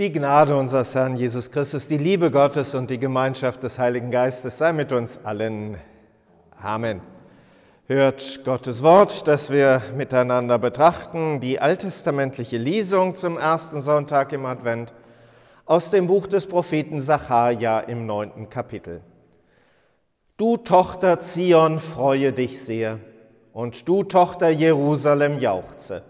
Die Gnade unseres Herrn Jesus Christus, die Liebe Gottes und die Gemeinschaft des Heiligen Geistes sei mit uns allen. Amen. Hört Gottes Wort, das wir miteinander betrachten, die alttestamentliche Lesung zum ersten Sonntag im Advent aus dem Buch des Propheten Sacharja im neunten Kapitel. Du Tochter Zion, freue dich sehr, und du Tochter Jerusalem, jauchze.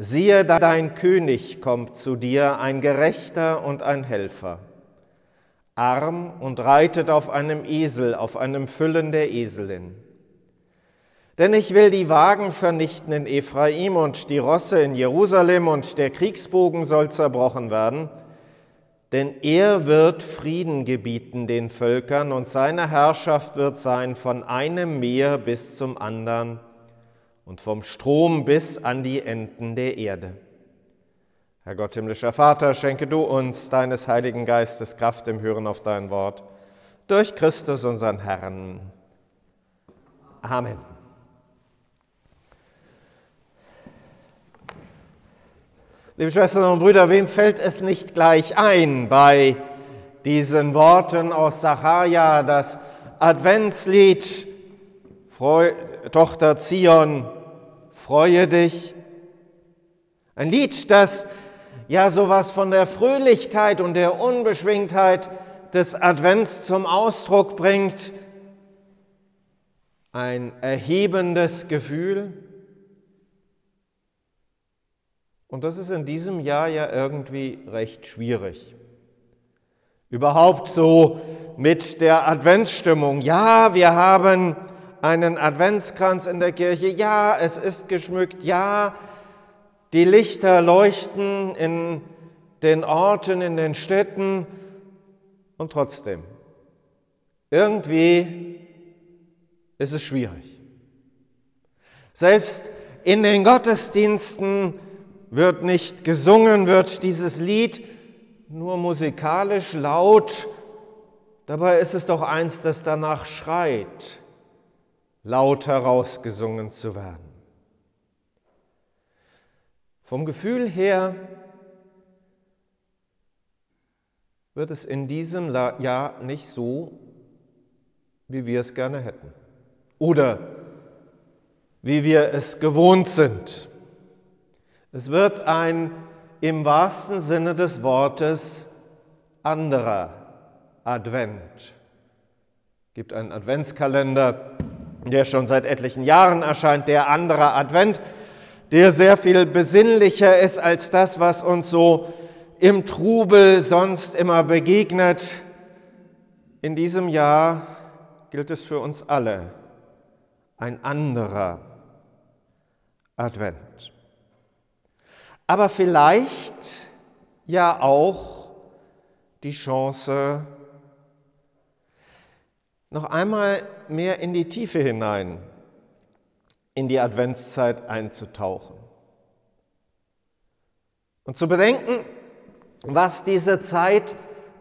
Siehe, dein König kommt zu dir, ein Gerechter und ein Helfer, arm und reitet auf einem Esel, auf einem Füllen der Eselin. Denn ich will die Wagen vernichten in Ephraim und die Rosse in Jerusalem und der Kriegsbogen soll zerbrochen werden, denn er wird Frieden gebieten den Völkern und seine Herrschaft wird sein von einem Meer bis zum anderen und vom Strom bis an die Enden der Erde. Herr Gott, himmlischer Vater, schenke du uns deines Heiligen Geistes Kraft im Hören auf dein Wort, durch Christus unseren Herrn. Amen. Liebe Schwestern und Brüder, wem fällt es nicht gleich ein bei diesen Worten aus Sacharja, das Adventslied Tochter Zion, freue dich. Ein Lied, das ja sowas von der Fröhlichkeit und der Unbeschwingtheit des Advents zum Ausdruck bringt. Ein erhebendes Gefühl. Und das ist in diesem Jahr ja irgendwie recht schwierig. Überhaupt so mit der Adventsstimmung. Ja, wir haben einen Adventskranz in der Kirche. Ja, es ist geschmückt. Ja, die Lichter leuchten in den Orten, in den Städten. Und trotzdem, irgendwie ist es schwierig. Selbst in den Gottesdiensten wird nicht gesungen, wird dieses Lied nur musikalisch laut. Dabei ist es doch eins, das danach schreit laut herausgesungen zu werden. Vom Gefühl her wird es in diesem Jahr nicht so, wie wir es gerne hätten oder wie wir es gewohnt sind. Es wird ein im wahrsten Sinne des Wortes anderer Advent. Es gibt einen Adventskalender, der schon seit etlichen Jahren erscheint, der andere Advent, der sehr viel besinnlicher ist als das, was uns so im Trubel sonst immer begegnet. In diesem Jahr gilt es für uns alle ein anderer Advent. Aber vielleicht ja auch die Chance, noch einmal mehr in die Tiefe hinein, in die Adventszeit einzutauchen. Und zu bedenken, was diese Zeit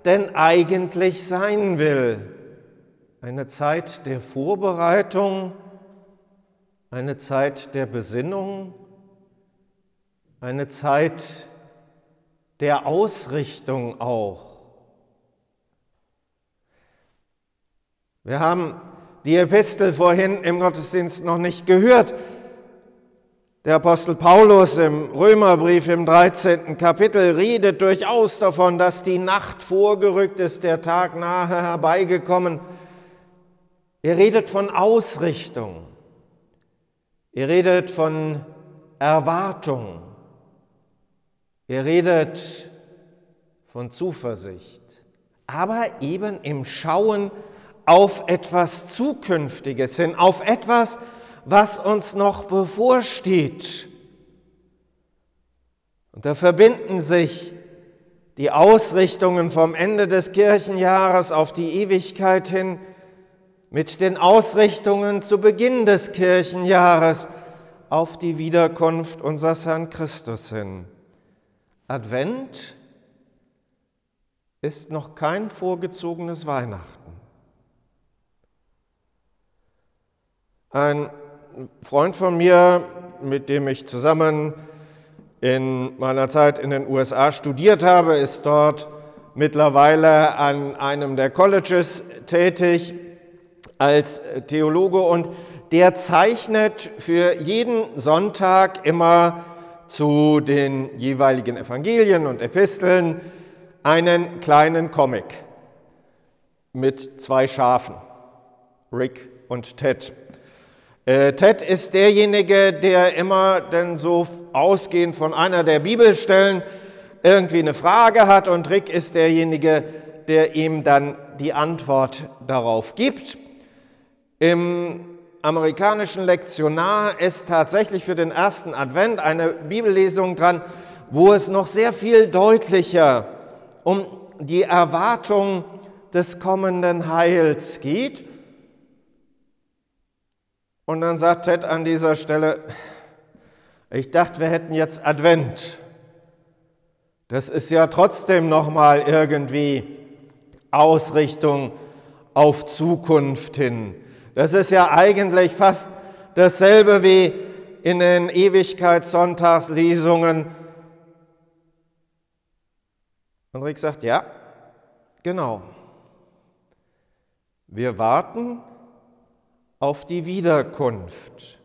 denn eigentlich sein will. Eine Zeit der Vorbereitung, eine Zeit der Besinnung, eine Zeit der Ausrichtung auch. Wir haben die Epistel vorhin im Gottesdienst noch nicht gehört. Der Apostel Paulus im Römerbrief im 13. Kapitel redet durchaus davon, dass die Nacht vorgerückt ist, der Tag nahe herbeigekommen. Er redet von Ausrichtung. Er redet von Erwartung. Er redet von Zuversicht. Aber eben im Schauen auf etwas Zukünftiges hin, auf etwas, was uns noch bevorsteht. Und da verbinden sich die Ausrichtungen vom Ende des Kirchenjahres auf die Ewigkeit hin mit den Ausrichtungen zu Beginn des Kirchenjahres auf die Wiederkunft unseres Herrn Christus hin. Advent ist noch kein vorgezogenes Weihnachten. Ein Freund von mir, mit dem ich zusammen in meiner Zeit in den USA studiert habe, ist dort mittlerweile an einem der Colleges tätig als Theologe und der zeichnet für jeden Sonntag immer zu den jeweiligen Evangelien und Episteln einen kleinen Comic mit zwei Schafen, Rick und Ted. Äh, Ted ist derjenige, der immer denn so ausgehend von einer der Bibelstellen irgendwie eine Frage hat und Rick ist derjenige, der ihm dann die Antwort darauf gibt. Im amerikanischen Lektionar ist tatsächlich für den ersten Advent eine Bibellesung dran, wo es noch sehr viel deutlicher um die Erwartung des kommenden Heils geht. Und dann sagt Ted an dieser Stelle, ich dachte, wir hätten jetzt Advent. Das ist ja trotzdem noch mal irgendwie Ausrichtung auf Zukunft hin. Das ist ja eigentlich fast dasselbe wie in den Ewigkeitssonntagslesungen. Und Rick sagt, ja, genau. Wir warten auf die Wiederkunft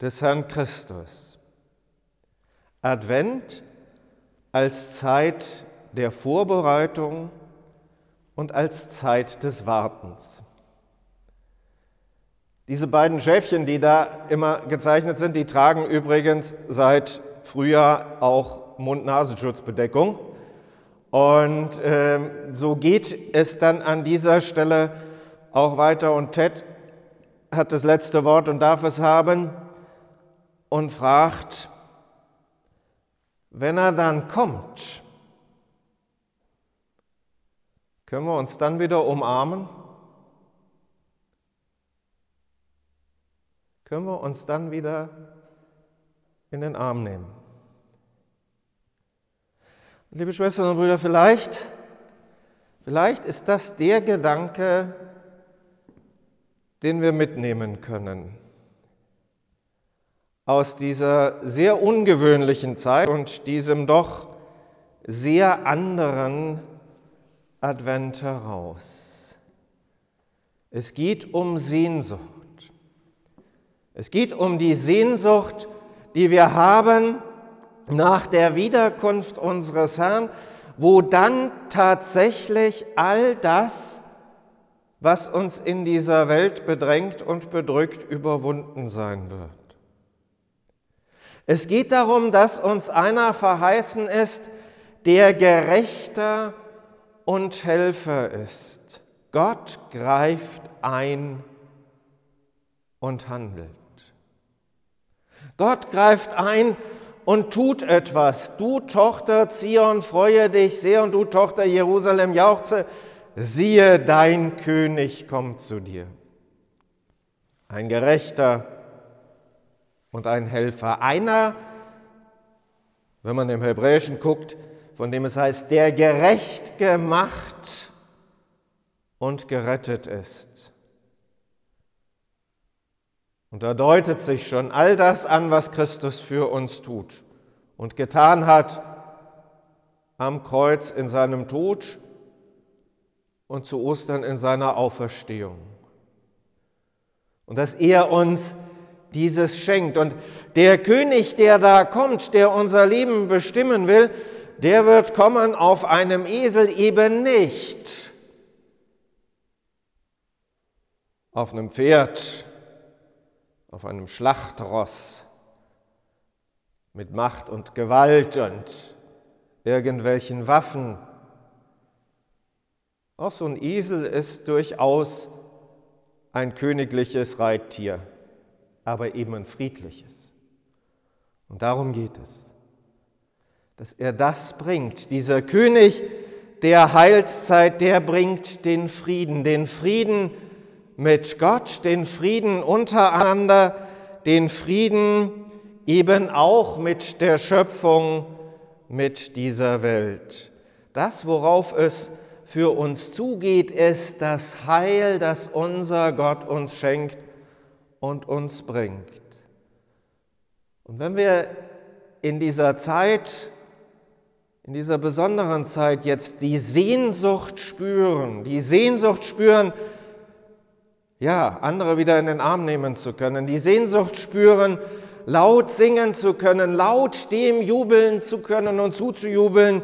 des Herrn Christus. Advent als Zeit der Vorbereitung und als Zeit des Wartens. Diese beiden Schäfchen, die da immer gezeichnet sind, die tragen übrigens seit Frühjahr auch Mund-Nasenschutzbedeckung. Und äh, so geht es dann an dieser Stelle auch weiter. Und Ted hat das letzte Wort und darf es haben und fragt, wenn er dann kommt, können wir uns dann wieder umarmen? Können wir uns dann wieder in den Arm nehmen? Liebe Schwestern und Brüder, vielleicht, vielleicht ist das der Gedanke, den wir mitnehmen können aus dieser sehr ungewöhnlichen Zeit und diesem doch sehr anderen Advent heraus. Es geht um Sehnsucht. Es geht um die Sehnsucht, die wir haben nach der Wiederkunft unseres Herrn, wo dann tatsächlich all das, was uns in dieser Welt bedrängt und bedrückt, überwunden sein wird. Es geht darum, dass uns einer verheißen ist, der Gerechter und Helfer ist. Gott greift ein und handelt. Gott greift ein und tut etwas. Du Tochter Zion, freue dich sehr und du Tochter Jerusalem, jauchze, siehe, dein König kommt zu dir. Ein Gerechter und ein Helfer. Einer, wenn man im Hebräischen guckt, von dem es heißt, der gerecht gemacht und gerettet ist. Und da deutet sich schon all das an, was Christus für uns tut und getan hat am Kreuz in seinem Tod und zu Ostern in seiner Auferstehung. Und dass er uns dieses schenkt. Und der König, der da kommt, der unser Leben bestimmen will, der wird kommen auf einem Esel eben nicht. Auf einem Pferd, auf einem Schlachtross mit Macht und Gewalt und irgendwelchen Waffen. Auch so ein Esel ist durchaus ein königliches Reittier aber eben ein friedliches. Und darum geht es, dass er das bringt. Dieser König der Heilszeit, der bringt den Frieden, den Frieden mit Gott, den Frieden untereinander, den Frieden eben auch mit der Schöpfung, mit dieser Welt. Das, worauf es für uns zugeht, ist das Heil, das unser Gott uns schenkt und uns bringt. Und wenn wir in dieser Zeit, in dieser besonderen Zeit jetzt die Sehnsucht spüren, die Sehnsucht spüren, ja, andere wieder in den Arm nehmen zu können, die Sehnsucht spüren, laut singen zu können, laut dem jubeln zu können und zuzujubeln,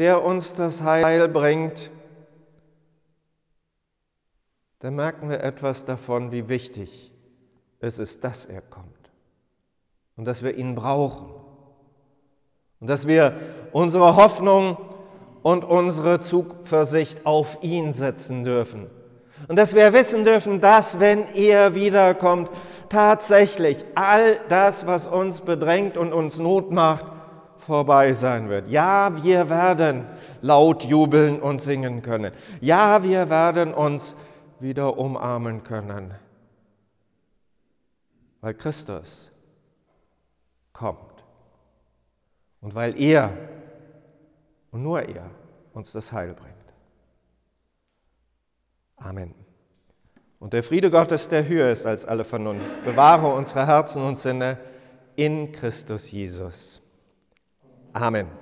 der uns das Heil bringt, dann merken wir etwas davon, wie wichtig es ist, dass er kommt und dass wir ihn brauchen und dass wir unsere Hoffnung und unsere Zuversicht auf ihn setzen dürfen. Und dass wir wissen dürfen, dass wenn er wiederkommt, tatsächlich all das, was uns bedrängt und uns Not macht, vorbei sein wird. Ja, wir werden laut jubeln und singen können. Ja, wir werden uns wieder umarmen können, weil Christus kommt und weil er und nur er uns das Heil bringt. Amen. Und der Friede Gottes, der höher ist als alle Vernunft, bewahre unsere Herzen und Sinne in Christus Jesus. Amen.